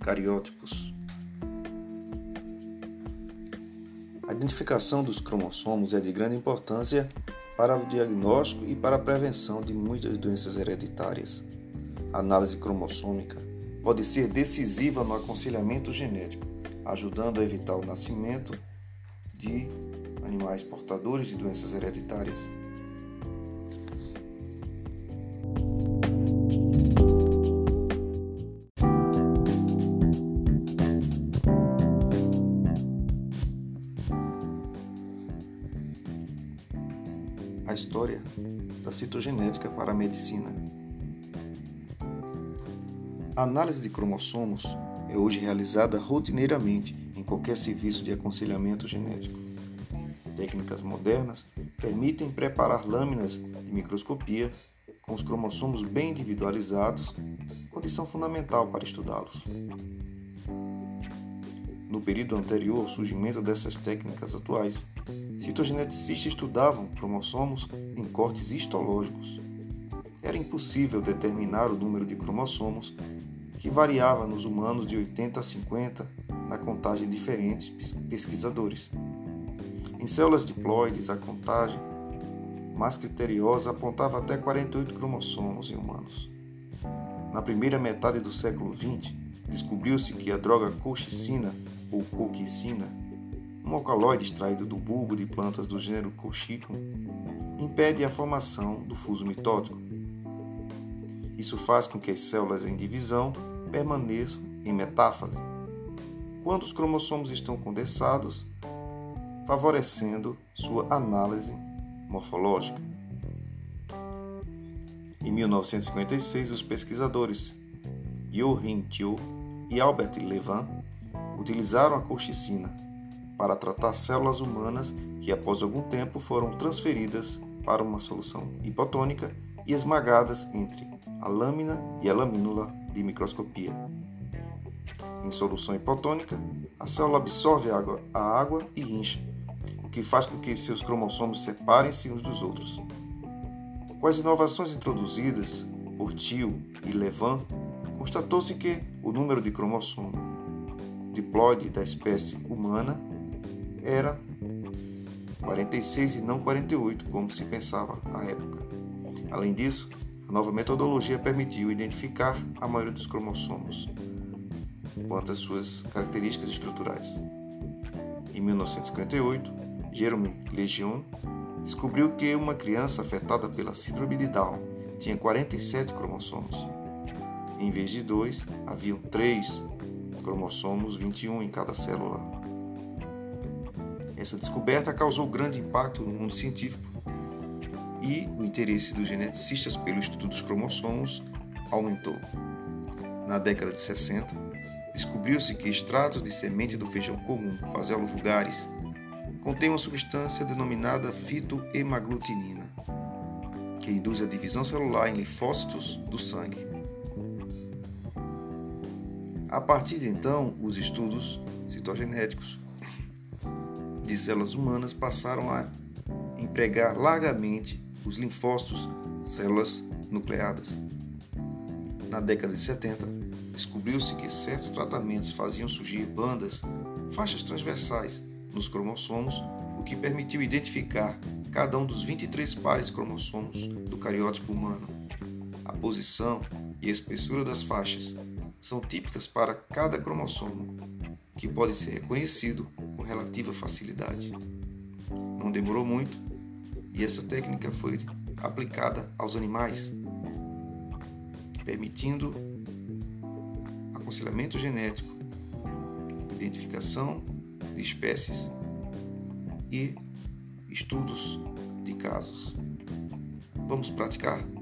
cariótipos. A identificação dos cromossomos é de grande importância para o diagnóstico e para a prevenção de muitas doenças hereditárias. A análise cromossômica pode ser decisiva no aconselhamento genético, ajudando a evitar o nascimento de animais portadores de doenças hereditárias. História da citogenética para a medicina. A análise de cromossomos é hoje realizada rotineiramente em qualquer serviço de aconselhamento genético. Técnicas modernas permitem preparar lâminas de microscopia com os cromossomos bem individualizados, condição fundamental para estudá-los. No período anterior ao surgimento dessas técnicas atuais, citogeneticistas estudavam cromossomos em cortes histológicos. Era impossível determinar o número de cromossomos, que variava nos humanos de 80 a 50 na contagem de diferentes pesquisadores. Em células diploides, a contagem mais criteriosa apontava até 48 cromossomos em humanos. Na primeira metade do século XX, descobriu-se que a droga colchicina ou coquicina, um alcaloide extraído do bulbo de plantas do gênero Cochiculum, impede a formação do fuso mitótico. Isso faz com que as células em divisão permaneçam em metáfase, quando os cromossomos estão condensados, favorecendo sua análise morfológica. Em 1956, os pesquisadores Joachim Thiel e Albert Levin utilizaram a colchicina para tratar células humanas que, após algum tempo, foram transferidas para uma solução hipotônica e esmagadas entre a lâmina e a lamínula de microscopia. Em solução hipotônica, a célula absorve a água, a água e incha, o que faz com que seus cromossomos separem-se uns dos outros. Com as inovações introduzidas por Thiel e Levin, constatou-se que o número de cromossomos diploide da espécie humana era 46 e não 48, como se pensava à época. Além disso, a nova metodologia permitiu identificar a maioria dos cromossomos quanto às suas características estruturais. Em 1958, Jerome Lejeune descobriu que uma criança afetada pela síndrome de Down tinha 47 cromossomos. Em vez de dois, haviam três cromossomos 21 em cada célula. Essa descoberta causou grande impacto no mundo científico e o interesse dos geneticistas pelo estudo dos cromossomos aumentou. Na década de 60, descobriu-se que extratos de semente do feijão comum, Phaselo vulgaris, contêm uma substância denominada fitohemaglutinina, que induz a divisão celular em linfócitos do sangue. A partir de então, os estudos citogenéticos de células humanas passaram a empregar largamente os linfócitos, células nucleadas. Na década de 70, descobriu-se que certos tratamentos faziam surgir bandas, faixas transversais nos cromossomos, o que permitiu identificar cada um dos 23 pares cromossomos do cariótipo humano. A posição e a espessura das faixas são típicas para cada cromossomo, que pode ser reconhecido com relativa facilidade. Não demorou muito e essa técnica foi aplicada aos animais, permitindo aconselhamento genético, identificação de espécies e estudos de casos. Vamos praticar?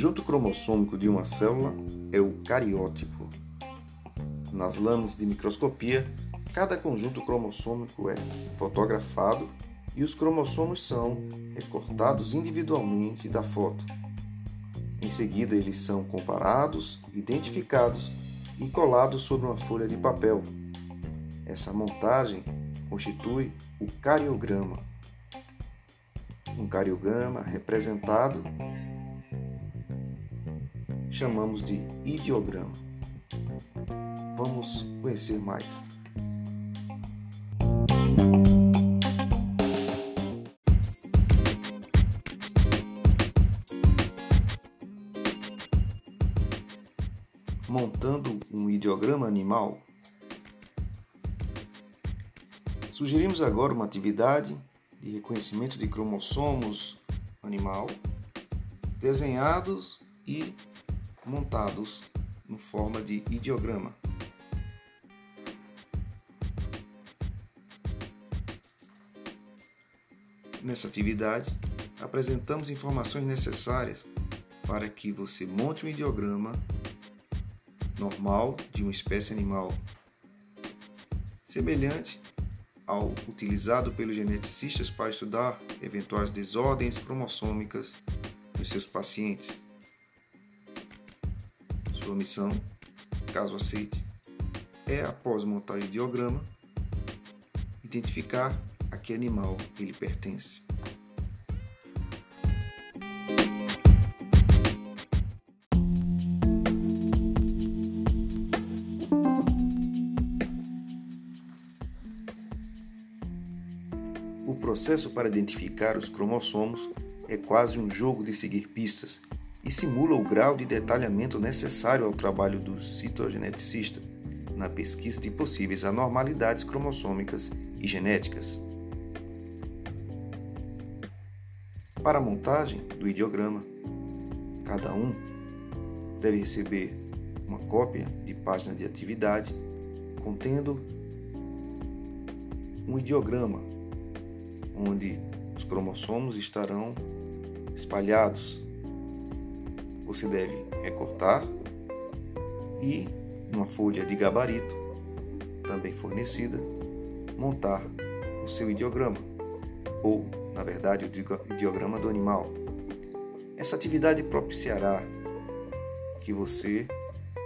Conjunto cromossômico de uma célula é o cariótipo. Nas lâminas de microscopia, cada conjunto cromossômico é fotografado e os cromossomos são recortados individualmente da foto. Em seguida, eles são comparados, identificados e colado sobre uma folha de papel. Essa montagem constitui o cariograma. Um cariograma representado chamamos de ideograma. Vamos conhecer mais. Montando um ideograma animal, sugerimos agora uma atividade de reconhecimento de cromossomos animal desenhados e montados em forma de ideograma. Nessa atividade, apresentamos informações necessárias para que você monte um ideograma normal de uma espécie animal, semelhante ao utilizado pelos geneticistas para estudar eventuais desordens cromossômicas nos seus pacientes. Sua missão, caso aceite, é, após montar o ideograma, identificar a que animal ele pertence. O processo para identificar os cromossomos é quase um jogo de seguir pistas e simula o grau de detalhamento necessário ao trabalho do citogeneticista na pesquisa de possíveis anormalidades cromossômicas e genéticas. Para a montagem do ideograma, cada um deve receber uma cópia de página de atividade contendo um ideograma onde os cromossomos estarão espalhados você deve recortar e, numa folha de gabarito, também fornecida, montar o seu ideograma, ou, na verdade, o ideograma do animal. Essa atividade propiciará que você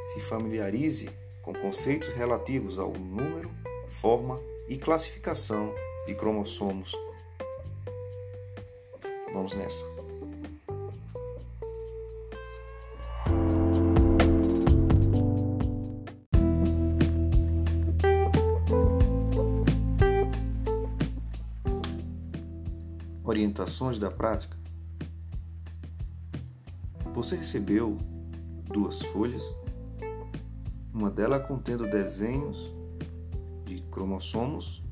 se familiarize com conceitos relativos ao número, forma e classificação de cromossomos. Vamos nessa. Orientações da prática, você recebeu duas folhas, uma delas contendo desenhos de cromossomos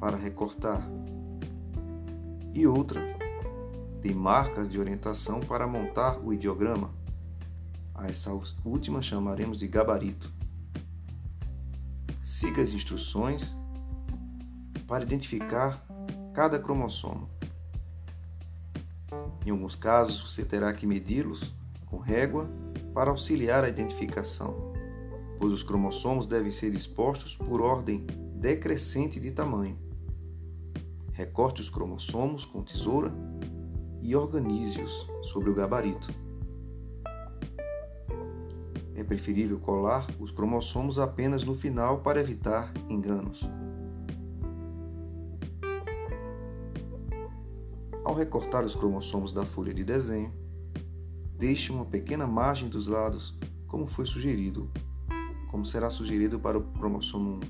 para recortar e outra de marcas de orientação para montar o ideograma. A essa última chamaremos de gabarito. Siga as instruções para identificar cada cromossomo. Em alguns casos, você terá que medi-los com régua para auxiliar a identificação, pois os cromossomos devem ser dispostos por ordem decrescente de tamanho. Recorte os cromossomos com tesoura e organize-os sobre o gabarito. É preferível colar os cromossomos apenas no final para evitar enganos. Ao recortar os cromossomos da folha de desenho, deixe uma pequena margem dos lados, como foi sugerido, como será sugerido para o cromossomo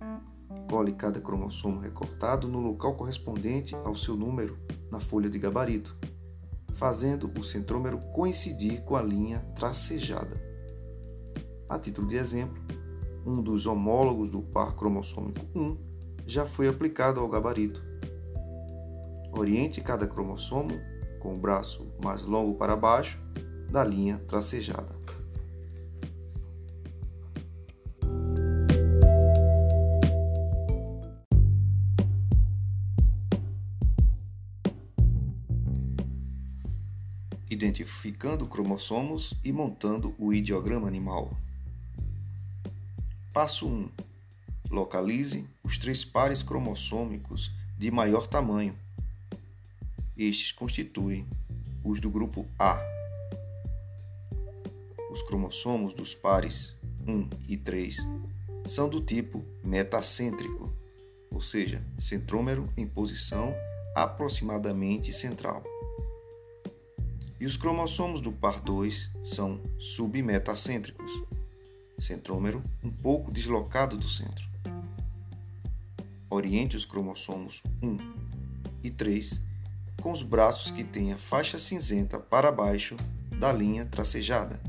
1. Cole cada cromossomo recortado no local correspondente ao seu número na folha de gabarito, fazendo o centrômero coincidir com a linha tracejada. A título de exemplo, um dos homólogos do par cromossômico 1 já foi aplicado ao gabarito Oriente cada cromossomo com o braço mais longo para baixo da linha tracejada. Identificando cromossomos e montando o ideograma animal. Passo 1. Localize os três pares cromossômicos de maior tamanho estes constituem os do grupo A. Os cromossomos dos pares 1 e 3 são do tipo metacêntrico, ou seja, centrômero em posição aproximadamente central. E os cromossomos do par 2 são submetacêntricos, centrômero um pouco deslocado do centro. Oriente os cromossomos 1 e 3 com os braços que têm a faixa cinzenta para baixo da linha tracejada.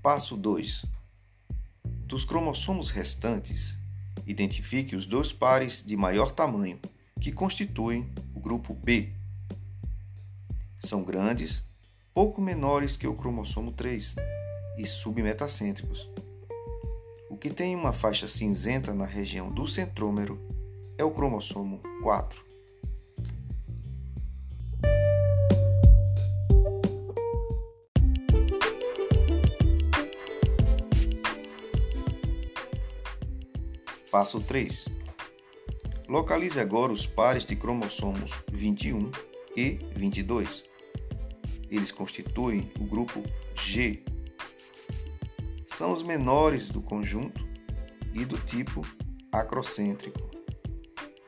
Passo 2. Dos cromossomos restantes, identifique os dois pares de maior tamanho, que constituem o grupo B. São grandes, pouco menores que o cromossomo 3 e submetacêntricos. O que tem uma faixa cinzenta na região do centrômero é o cromossomo 4. Passo 3. Localize agora os pares de cromossomos 21 e 22. Eles constituem o grupo G. São os menores do conjunto e do tipo acrocêntrico,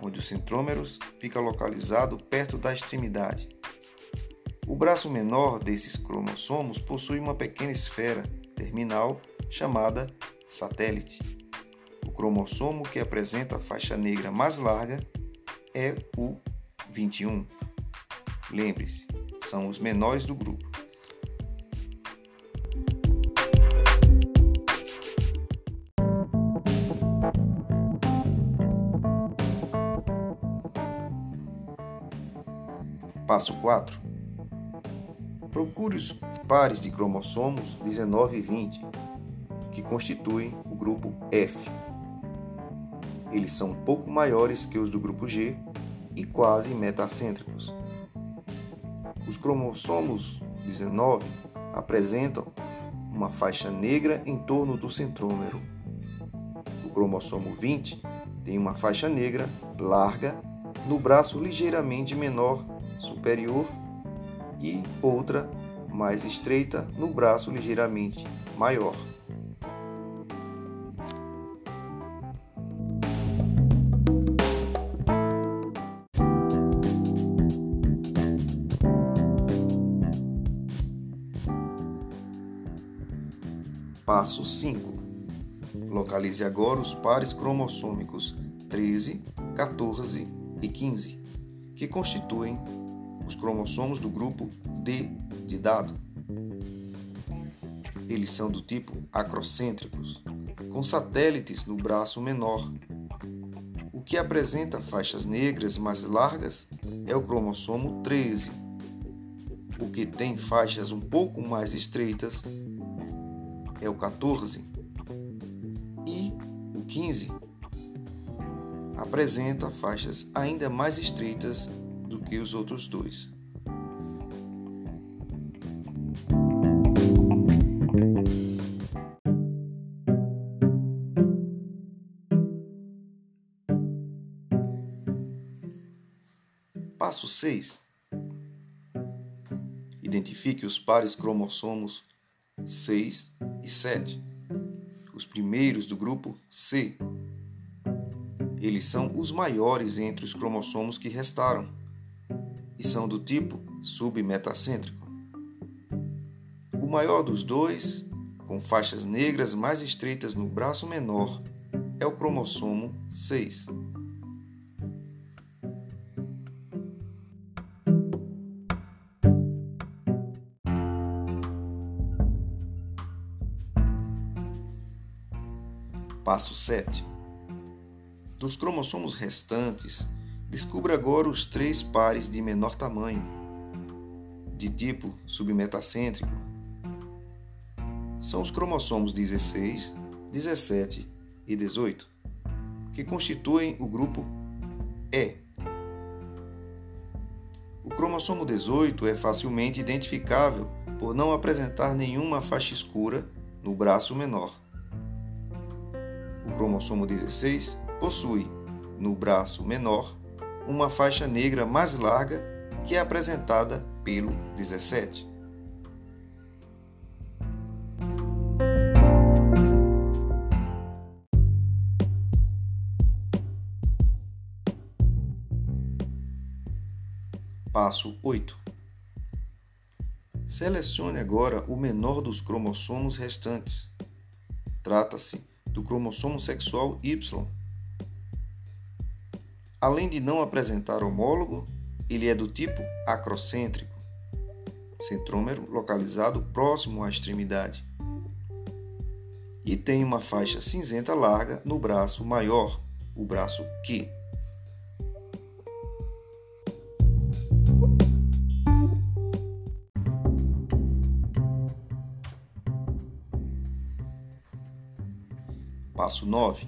onde o centrômeros fica localizado perto da extremidade. O braço menor desses cromossomos possui uma pequena esfera terminal chamada satélite cromossomo que apresenta a faixa negra mais larga é o 21. Lembre-se, são os menores do grupo. Passo 4. Procure os pares de cromossomos 19 e 20, que constituem o grupo F. Eles são um pouco maiores que os do grupo G e quase metacêntricos. Os cromossomos 19 apresentam uma faixa negra em torno do centrômero. O cromossomo 20 tem uma faixa negra larga no braço ligeiramente menor superior e outra mais estreita no braço ligeiramente maior. Passo 5. Localize agora os pares cromossômicos 13, 14 e 15, que constituem os cromossomos do grupo D de dado. Eles são do tipo acrocêntricos, com satélites no braço menor. O que apresenta faixas negras mais largas é o cromossomo 13. O que tem faixas um pouco mais estreitas é o 14 e o 15 apresenta faixas ainda mais estreitas do que os outros dois. Passo 6. Identifique os pares cromossomos 6 e 7, os primeiros do grupo C. Eles são os maiores entre os cromossomos que restaram e são do tipo submetacêntrico. O maior dos dois, com faixas negras mais estreitas no braço menor, é o cromossomo 6. Passo 7. Dos cromossomos restantes, descubra agora os três pares de menor tamanho, de tipo submetacêntrico. São os cromossomos 16, 17 e 18, que constituem o grupo E. O cromossomo 18 é facilmente identificável por não apresentar nenhuma faixa escura no braço menor cromossomo 16 possui, no braço menor, uma faixa negra mais larga que é apresentada pelo 17. Passo 8. Selecione agora o menor dos cromossomos restantes. Trata-se do cromossomo sexual Y. Além de não apresentar homólogo, ele é do tipo acrocêntrico, centrômero localizado próximo à extremidade. E tem uma faixa cinzenta larga no braço maior, o braço Q. Passo 9.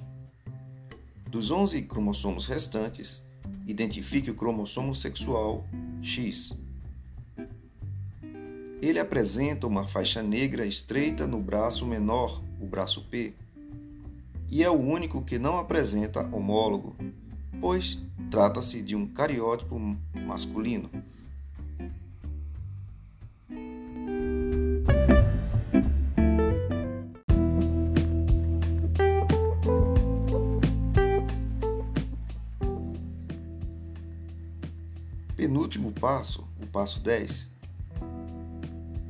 Dos 11 cromossomos restantes, identifique o cromossomo sexual X. Ele apresenta uma faixa negra estreita no braço menor, o braço P, e é o único que não apresenta homólogo, pois trata-se de um cariótipo masculino. Penúltimo passo, o passo 10.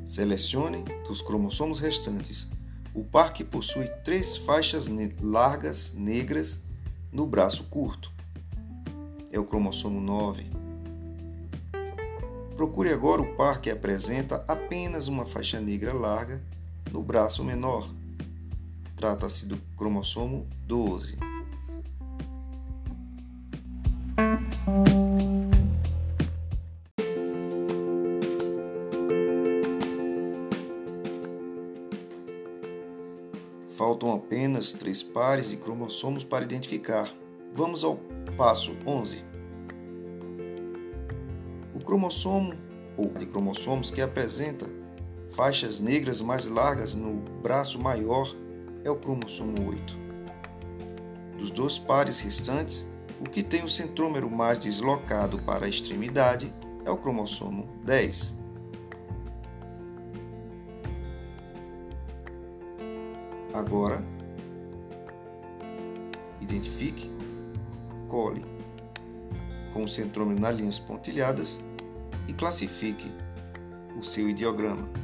Selecione dos cromossomos restantes o par que possui três faixas largas negras no braço curto. É o cromossomo 9. Procure agora o par que apresenta apenas uma faixa negra larga no braço menor. Trata-se do cromossomo 12. Apenas três pares de cromossomos para identificar. Vamos ao passo 11. O cromossomo ou de cromossomos que apresenta faixas negras mais largas no braço maior é o cromossomo 8. Dos dois pares restantes, o que tem o centrômero mais deslocado para a extremidade é o cromossomo 10. Agora, identifique, cole com o centrômero nas linhas pontilhadas e classifique o seu ideograma.